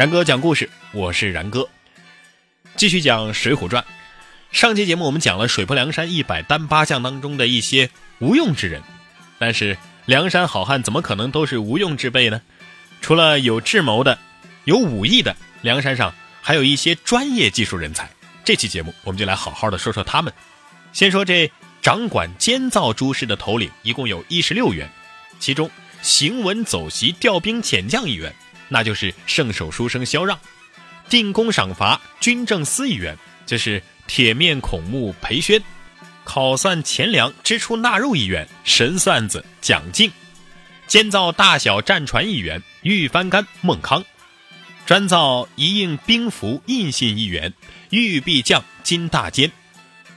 然哥讲故事，我是然哥，继续讲《水浒传》。上期节目我们讲了水泊梁山一百单八将当中的一些无用之人，但是梁山好汉怎么可能都是无用之辈呢？除了有智谋的、有武艺的，梁山上还有一些专业技术人才。这期节目我们就来好好的说说他们。先说这掌管监造诸事的头领，一共有一十六员，其中行文走席调兵遣将一员。那就是圣手书生萧让，定功赏罚军政司一员，就是铁面孔目裴宣，考算钱粮支出纳入一员，神算子蒋敬，监造大小战船一员，玉翻竿孟康，专造一应兵符印信一员，玉臂将金大坚，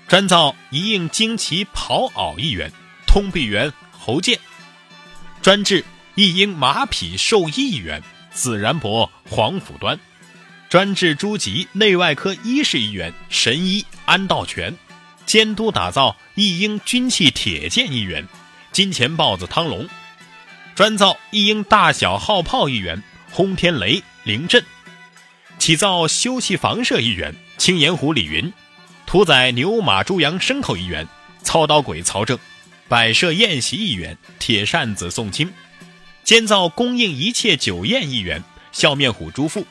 专造一应旌旗袍袄一员，通臂猿侯健，专制一应马匹兽衣一员。自然伯黄甫端，专治诸疾内外科医师一员；神医安道全，监督打造一应军器铁剑一员；金钱豹子汤龙，专造一应大小号炮一员；轰天雷凌震，起造休憩房舍一员；青岩虎李云，屠宰牛马猪羊牲口一员；操刀鬼曹正，摆设宴席一员；铁扇子宋清。监造供应一切酒宴一员，笑面虎朱富；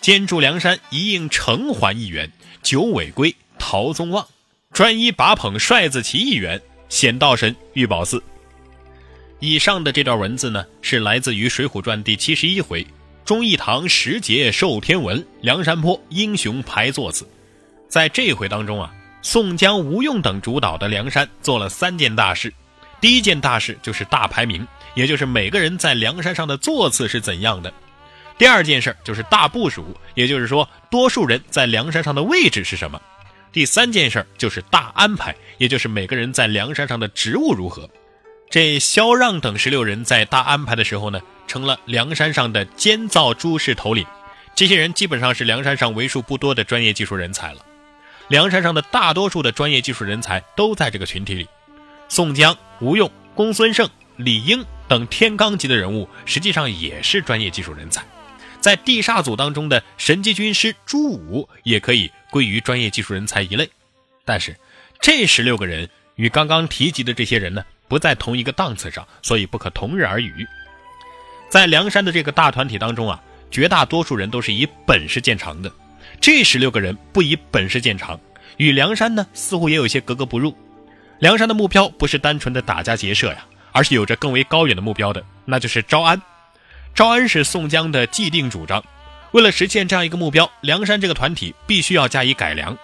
监驻梁山一应城环一员，九尾龟陶宗旺；专一把捧帅子旗一员，显道神玉宝寺。以上的这段文字呢，是来自于《水浒传》第七十一回“忠义堂十节受天文，梁山坡英雄排座次”。在这回当中啊，宋江、吴用等主导的梁山做了三件大事。第一件大事就是大排名。也就是每个人在梁山上的座次是怎样的。第二件事就是大部署，也就是说多数人在梁山上的位置是什么。第三件事就是大安排，也就是每个人在梁山上的职务如何。这萧让等十六人在大安排的时候呢，成了梁山上的监造诸事头领。这些人基本上是梁山上为数不多的专业技术人才了。梁山上的大多数的专业技术人才都在这个群体里。宋江、吴用、公孙胜、李应。等天罡级的人物，实际上也是专业技术人才。在地煞组当中的神机军师朱武，也可以归于专业技术人才一类。但是，这十六个人与刚刚提及的这些人呢，不在同一个档次上，所以不可同日而语。在梁山的这个大团体当中啊，绝大多数人都是以本事见长的。这十六个人不以本事见长，与梁山呢，似乎也有些格格不入。梁山的目标不是单纯的打家劫舍呀。而是有着更为高远的目标的，那就是招安。招安是宋江的既定主张。为了实现这样一个目标，梁山这个团体必须要加以改良。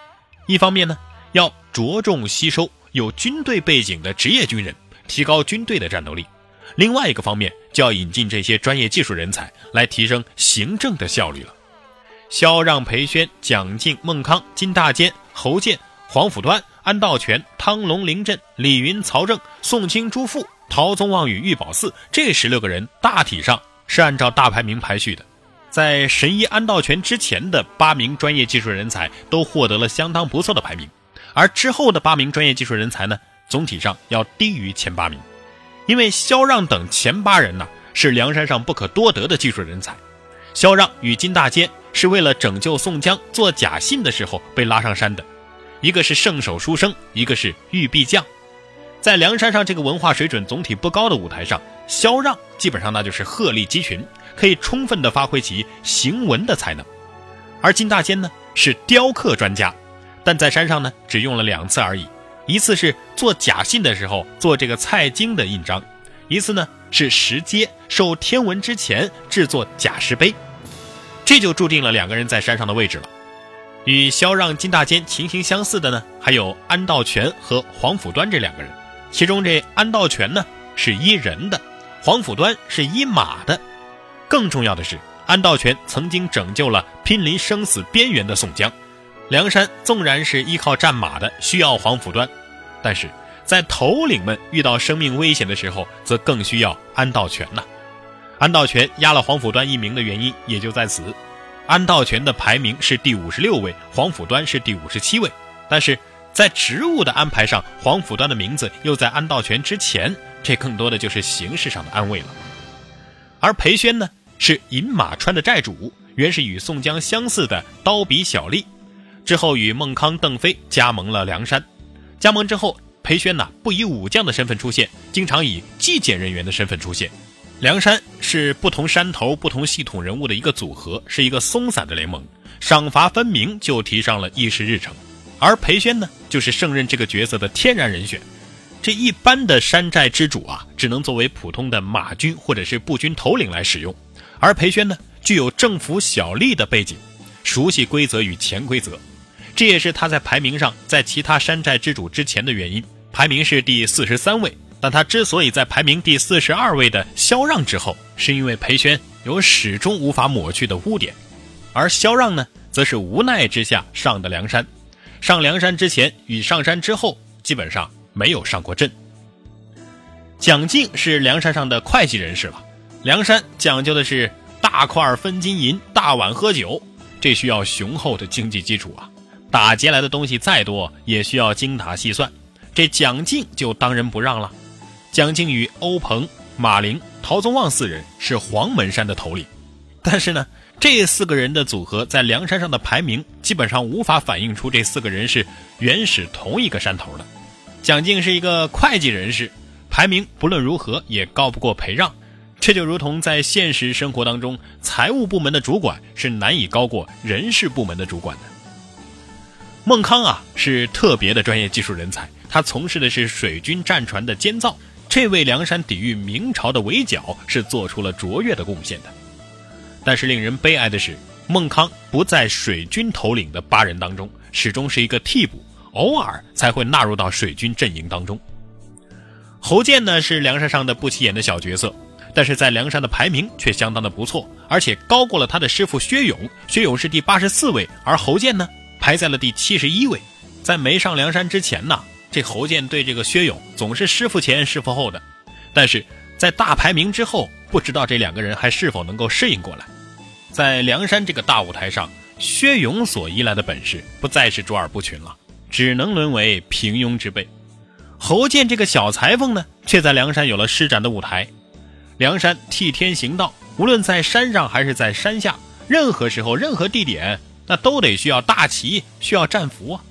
一方面呢，要着重吸收有军队背景的职业军人，提高军队的战斗力；另外一个方面，就要引进这些专业技术人才，来提升行政的效率了。萧让、裴宣、蒋敬、孟康、金大坚、侯健、黄甫端、安道全、汤龙、凌震、李云、曹正、宋清、朱富。陶宗旺与玉宝寺这十六个人大体上是按照大排名排序的，在神医安道全之前的八名专业技术人才都获得了相当不错的排名，而之后的八名专业技术人才呢，总体上要低于前八名，因为萧让等前八人呢是梁山上不可多得的技术人才，萧让与金大坚是为了拯救宋江做假信的时候被拉上山的，一个是圣手书生，一个是玉臂将。在梁山上这个文化水准总体不高的舞台上，萧让基本上那就是鹤立鸡群，可以充分的发挥其行文的才能。而金大坚呢是雕刻专家，但在山上呢只用了两次而已，一次是做假信的时候做这个蔡京的印章，一次呢是石阶受天文之前制作假石碑，这就注定了两个人在山上的位置了。与萧让、金大坚情形相似的呢，还有安道全和黄甫端这两个人。其中这安道全呢是依人的，黄甫端是依马的。更重要的是，安道全曾经拯救了濒临生死边缘的宋江。梁山纵然是依靠战马的，需要黄甫端，但是在头领们遇到生命危险的时候，则更需要安道全呐。安道全压了黄甫端一名的原因也就在此。安道全的排名是第五十六位，黄甫端是第五十七位，但是。在职务的安排上，黄甫端的名字又在安道全之前，这更多的就是形式上的安慰了。而裴宣呢，是饮马川的寨主，原是与宋江相似的刀笔小吏，之后与孟康、邓飞加盟了梁山。加盟之后，裴宣呢不以武将的身份出现，经常以纪检人员的身份出现。梁山是不同山头、不同系统人物的一个组合，是一个松散的联盟，赏罚分明就提上了议事日程。而裴宣呢，就是胜任这个角色的天然人选。这一般的山寨之主啊，只能作为普通的马军或者是步军头领来使用，而裴宣呢，具有政府小吏的背景，熟悉规则与潜规则。这也是他在排名上在其他山寨之主之前的原因，排名是第四十三位。但他之所以在排名第四十二位的萧让之后，是因为裴宣有始终无法抹去的污点，而萧让呢，则是无奈之下上的梁山。上梁山之前与上山之后，基本上没有上过阵。蒋敬是梁山上的会计人士了。梁山讲究的是大块分金银，大碗喝酒，这需要雄厚的经济基础啊。打劫来的东西再多，也需要精打细算。这蒋敬就当仁不让了。蒋敬与欧鹏、马陵、陶宗旺四人是黄门山的头领，但是呢，这四个人的组合在梁山上的排名基本上无法反映出这四个人是原始同一个山头的。蒋敬是一个会计人士，排名不论如何也高不过裴让，这就如同在现实生活当中，财务部门的主管是难以高过人事部门的主管的。孟康啊，是特别的专业技术人才，他从事的是水军战船的监造，这为梁山抵御明朝的围剿是做出了卓越的贡献的。但是令人悲哀的是，孟康不在水军头领的八人当中，始终是一个替补，偶尔才会纳入到水军阵营当中。侯健呢是梁山上的不起眼的小角色，但是在梁山的排名却相当的不错，而且高过了他的师傅薛勇，薛勇是第八十四位，而侯健呢？排在了第七十一位，在没上梁山之前呢，这侯健对这个薛勇总是师傅前师傅后的，但是在大排名之后，不知道这两个人还是否能够适应过来。在梁山这个大舞台上，薛勇所依赖的本事不再是卓尔不群了，只能沦为平庸之辈。侯健这个小裁缝呢，却在梁山有了施展的舞台。梁山替天行道，无论在山上还是在山下，任何时候、任何地点。那都得需要大旗，需要战俘啊。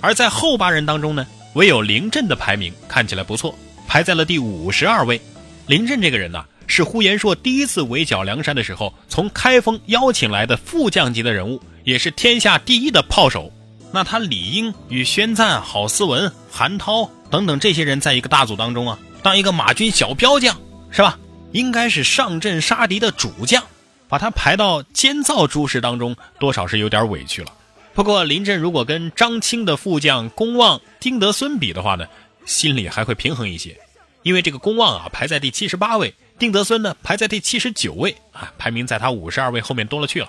而在后八人当中呢，唯有林震的排名看起来不错，排在了第五十二位。林震这个人呢，是呼延灼第一次围剿梁山的时候，从开封邀请来的副将级的人物，也是天下第一的炮手。那他理应与宣赞、郝思文、韩涛等等这些人在一个大组当中啊，当一个马军小标将是吧？应该是上阵杀敌的主将。把他排到监造诸事当中，多少是有点委屈了。不过林震如果跟张清的副将公望、丁德孙比的话呢，心里还会平衡一些。因为这个公望啊排在第七十八位，丁德孙呢排在第七十九位啊，排名在他五十二位后面多了去了。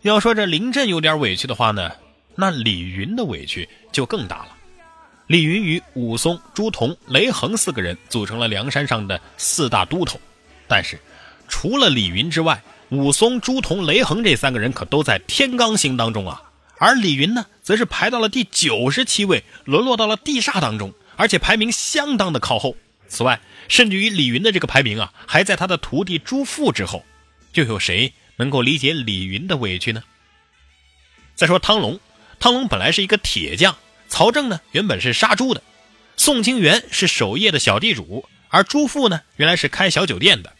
要说这林震有点委屈的话呢，那李云的委屈就更大了。李云与武松、朱仝、雷横四个人组成了梁山上的四大都头，但是除了李云之外，武松、朱仝、雷横这三个人可都在天罡星当中啊，而李云呢，则是排到了第九十七位，沦落到了地煞当中，而且排名相当的靠后。此外，甚至于李云的这个排名啊，还在他的徒弟朱富之后。又有谁能够理解李云的委屈呢？再说汤龙，汤龙本来是一个铁匠，曹正呢原本是杀猪的，宋清源是守夜的小地主，而朱富呢原来是开小酒店的。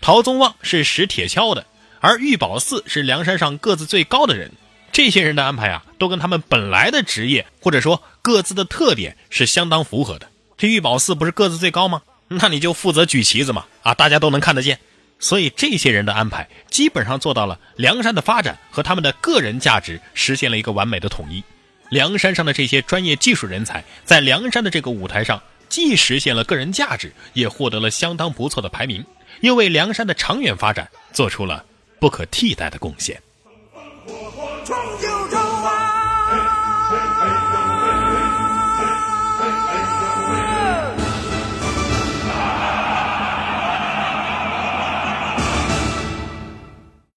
陶宗旺是使铁锹的，而玉宝四是梁山上个子最高的人。这些人的安排啊，都跟他们本来的职业或者说各自的特点是相当符合的。这玉宝四不是个子最高吗？那你就负责举旗子嘛，啊，大家都能看得见。所以这些人的安排基本上做到了梁山的发展和他们的个人价值实现了一个完美的统一。梁山上的这些专业技术人才在梁山的这个舞台上，既实现了个人价值，也获得了相当不错的排名。又为梁山的长远发展做出了不可替代的贡献。冲